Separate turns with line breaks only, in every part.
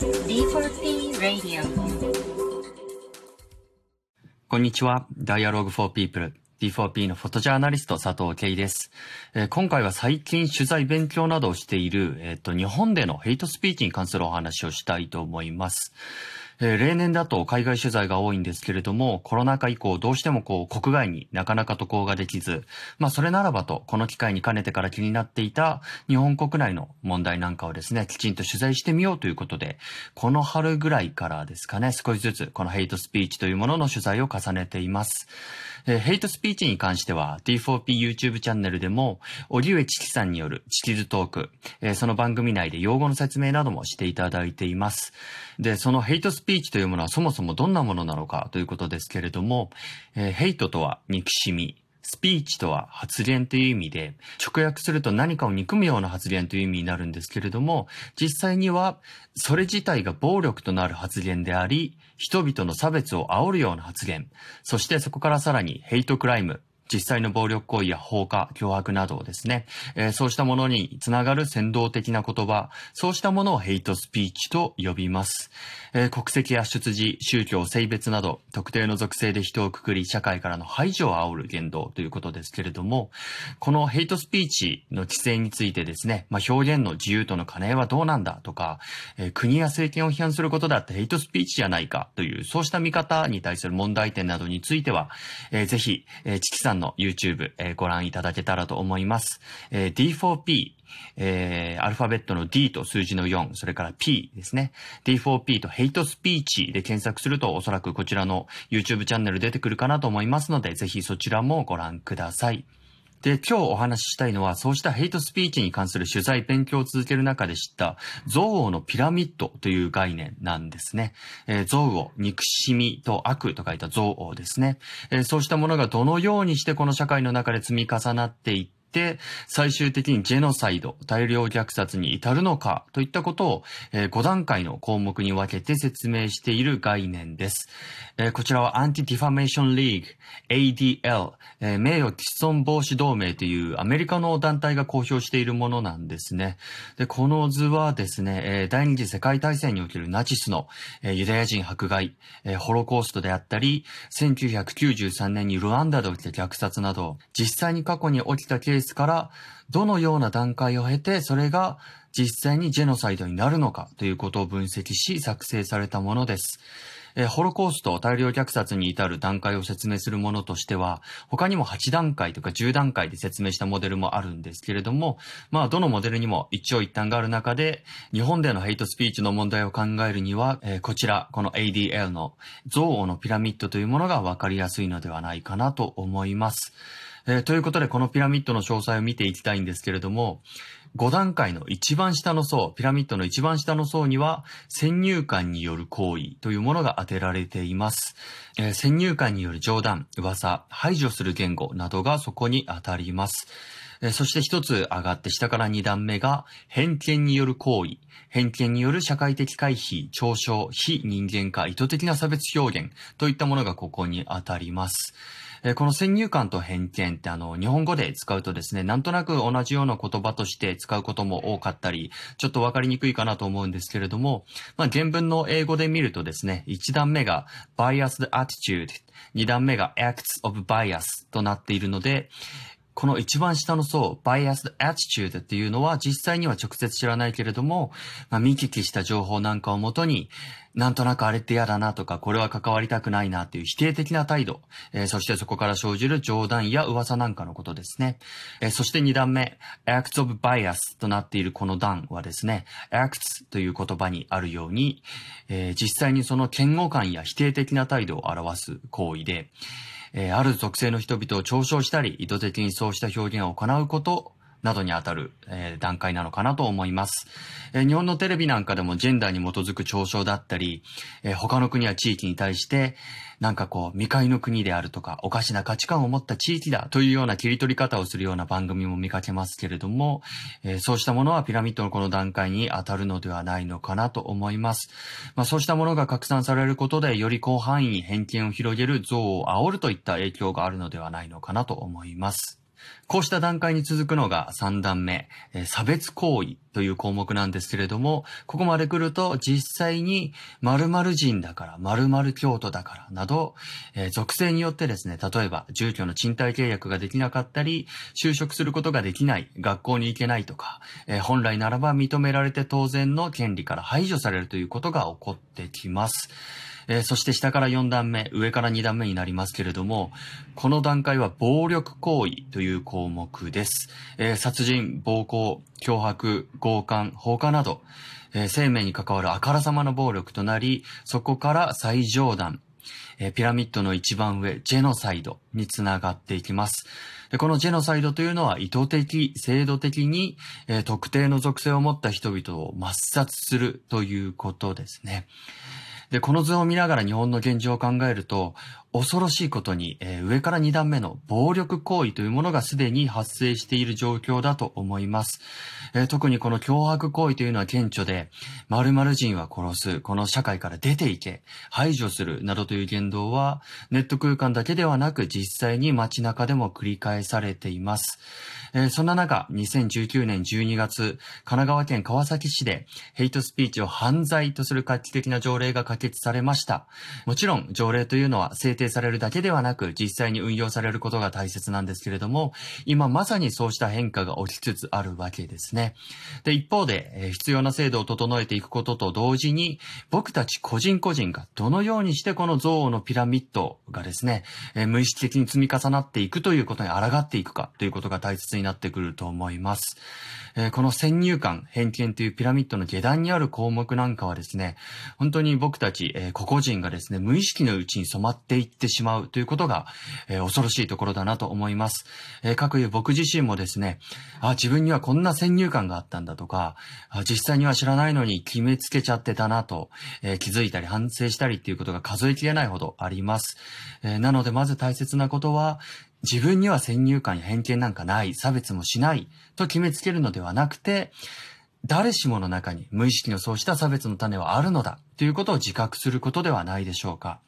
D4P Radio
こんにちは。Dialogue for People D4P のフォトジャーナリスト佐藤慶です、えー、今回は最近取材勉強などをしている、えっ、ー、と、日本でのヘイトスピーチに関するお話をしたいと思います。えー、例年だと海外取材が多いんですけれども、コロナ禍以降どうしてもこう国外になかなか渡航ができず、まあそれならばと、この機会に兼ねてから気になっていた日本国内の問題なんかをですね、きちんと取材してみようということで、この春ぐらいからですかね、少しずつこのヘイトスピーチというものの取材を重ねています。えー、ヘイトスピーチに関しては D4P YouTube チャンネルでも、荻上チキさんによるチキズトーク、えー、その番組内で用語の説明などもしていただいています。で、そのヘイトスピーチピーチというものはそもそもどんなものなのかということですけれども、えー、ヘイトとは憎しみ、スピーチとは発言という意味で、直訳すると何かを憎むような発言という意味になるんですけれども、実際にはそれ自体が暴力となる発言であり、人々の差別を煽るような発言、そしてそこからさらにヘイトクライム、実際の暴力行為や放火、脅迫などですね、えー、そうしたものにつながる先導的な言葉、そうしたものをヘイトスピーチと呼びます。えー、国籍や出自、宗教、性別など、特定の属性で人をくくり、社会からの排除を煽る言動ということですけれども、このヘイトスピーチの規制についてですね、まあ、表現の自由との兼ね合いはどうなんだとか、えー、国や政権を批判することだってヘイトスピーチじゃないかという、そうした見方に対する問題点などについては、えー、ぜひ、えー、チキさんの YouTube、えー、ご覧いただけたらと思います。えー、D4P、えー、アルファベットの D と数字の4、それから P ですね。D4P とヘイトスピーチで検索するとおそらくこちらの YouTube チャンネル出てくるかなと思いますので、ぜひそちらもご覧ください。で、今日お話ししたいのは、そうしたヘイトスピーチに関する取材、勉強を続ける中で知った、憎悪のピラミッドという概念なんですね。えー、憎悪、憎しみと悪と書いた憎悪ですね。えー、そうしたものがどのようにしてこの社会の中で積み重なっていって、って最終的にジェノサイド、大量虐殺に至るのかといったことを、え、5段階の項目に分けて説明している概念です。え、こちらは Anti-Defamation League ADL、え、名誉毀損防止同盟というアメリカの団体が公表しているものなんですね。で、この図はですね、え、第二次世界大戦におけるナチスの、え、ユダヤ人迫害、え、ホロコーストであったり、1993年にルワンダで起きた虐殺など、実際に過去に起きたケースですから、どのような段階を経て、それが実際にジェノサイドになるのかということを分析し作成されたものです。えホロコースト、大量虐殺に至る段階を説明するものとしては、他にも8段階とか10段階で説明したモデルもあるんですけれども、まあ、どのモデルにも一長一短がある中で、日本でのヘイトスピーチの問題を考えるには、えこちら、この ADL の憎悪のピラミッドというものがわかりやすいのではないかなと思います。えー、ということで、このピラミッドの詳細を見ていきたいんですけれども、5段階の一番下の層、ピラミッドの一番下の層には、先入観による行為というものが当てられています。えー、先入観による冗談、噂、排除する言語などがそこに当たります。そして一つ上がって下から二段目が偏見による行為、偏見による社会的回避、嘲笑、非人間化、意図的な差別表現。といったものがここに当たります。この先入観と偏見ってあの、日本語で使うとですね、なんとなく同じような言葉として使うことも多かったり、ちょっとわかりにくいかなと思うんですけれども、まあ、原文の英語で見るとですね、1段目が biased attitude、2段目が acts of bias となっているので、この一番下の層、biased attitude っていうのは実際には直接知らないけれども、まあ、見聞きした情報なんかをもとに、なんとなくあれって嫌だなとか、これは関わりたくないなっていう否定的な態度、えー、そしてそこから生じる冗談や噂なんかのことですね。えー、そして二段目、acts of bias となっているこの段はですね、acts という言葉にあるように、えー、実際にその嫌悪感や否定的な態度を表す行為で、えー、ある属性の人々を嘲笑したり、意図的にそうした表現を行うことなどにあたる、えー、段階なのかなと思います、えー、日本のテレビなんかでもジェンダーに基づく嘲笑だったり、えー、他の国や地域に対して、なんかこう、未開の国であるとか、おかしな価値観を持った地域だというような切り取り方をするような番組も見かけますけれども、えそうしたものはピラミッドのこの段階に当たるのではないのかなと思います。まあ、そうしたものが拡散されることで、より広範囲に偏見を広げる像を煽るといった影響があるのではないのかなと思います。こうした段階に続くのが3段目、え、差別行為という項目なんですけれども、ここまで来ると実際に〇〇人だから、〇〇京都だからなど、え、属性によってですね、例えば住居の賃貸契約ができなかったり、就職することができない、学校に行けないとか、え、本来ならば認められて当然の権利から排除されるということが起こってきます。えー、そして下から4段目、上から2段目になりますけれども、この段階は暴力行為という項目です。えー、殺人、暴行、脅迫、強姦、放火など、えー、生命に関わるあからさまな暴力となり、そこから最上段、えピラミッドの一番上、ジェノサイドにつながっていきます。でこのジェノサイドというのは意図的、制度的に、え特定の属性を持った人々を抹殺するということですね。で、この図を見ながら日本の現状を考えると、恐ろしいことに、えー、上から2段目の暴力行為というものがすでに発生している状況だと思います。えー、特にこの脅迫行為というのは顕著で、〇〇人は殺す、この社会から出ていけ、排除するなどという言動は、ネット空間だけではなく実際に街中でも繰り返されています。えー、そんな中、2019年12月、神奈川県川崎市でヘイトスピーチを犯罪とする画期的な条例が可決されました。もちろん、条例というのは制定されるだけではなく、実際に運用されることが大切なんですけれども、今まさにそうした変化が起きつつあるわけですね。で、一方で、え、必要な制度を整えていくことと同時に、僕たち個人個人がどのようにしてこの憎悪のピラミッドがですね、え、無意識的に積み重なっていくということに抗っていくかということが大切になってくると思います。え、この先入観、偏見というピラミッドの下段にある項目なんかはですね、本当に僕たち、えー、個々人がですね、無意識のうちに染まっていってしまうということが、えー、恐ろしいところだなと思います。えー、各いう僕自身もですね、あ、自分にはこんな先入観があったんだとか、あ実際には知らないのに決めつけちゃってたなと、えー、気づいたり反省したりっていうことが数えきれないほどあります。えー、なのでまず大切なことは、自分には先入観や偏見なんかない、差別もしないと決めつけるのではなくて、誰しもの中に無意識のそうした差別の種はあるのだということを自覚することではないでしょうか。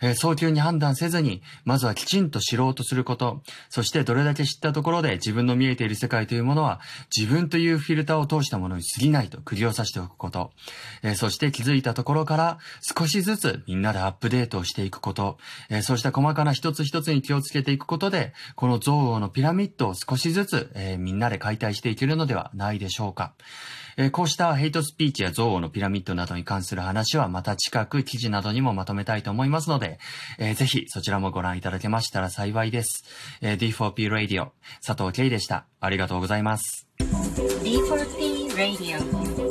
えー、早急に判断せずに、まずはきちんと知ろうとすること、そしてどれだけ知ったところで自分の見えている世界というものは、自分というフィルターを通したものに過ぎないと釘を刺しておくこと、えー、そして気づいたところから少しずつみんなでアップデートをしていくこと、えー、そうした細かな一つ一つに気をつけていくことで、この憎悪のピラミッドを少しずつ、えみんなで解体していけるのではないでしょうか。えー、こうしたヘイトスピーチや憎悪のピラミッドなどに関する話はまた近く記事などにもまとめたいと思いますので、えー、ぜひそちらもご覧いただけましたら幸いです。えー、D4P Radio 佐藤慶でした。ありがとうございます。D4P Radio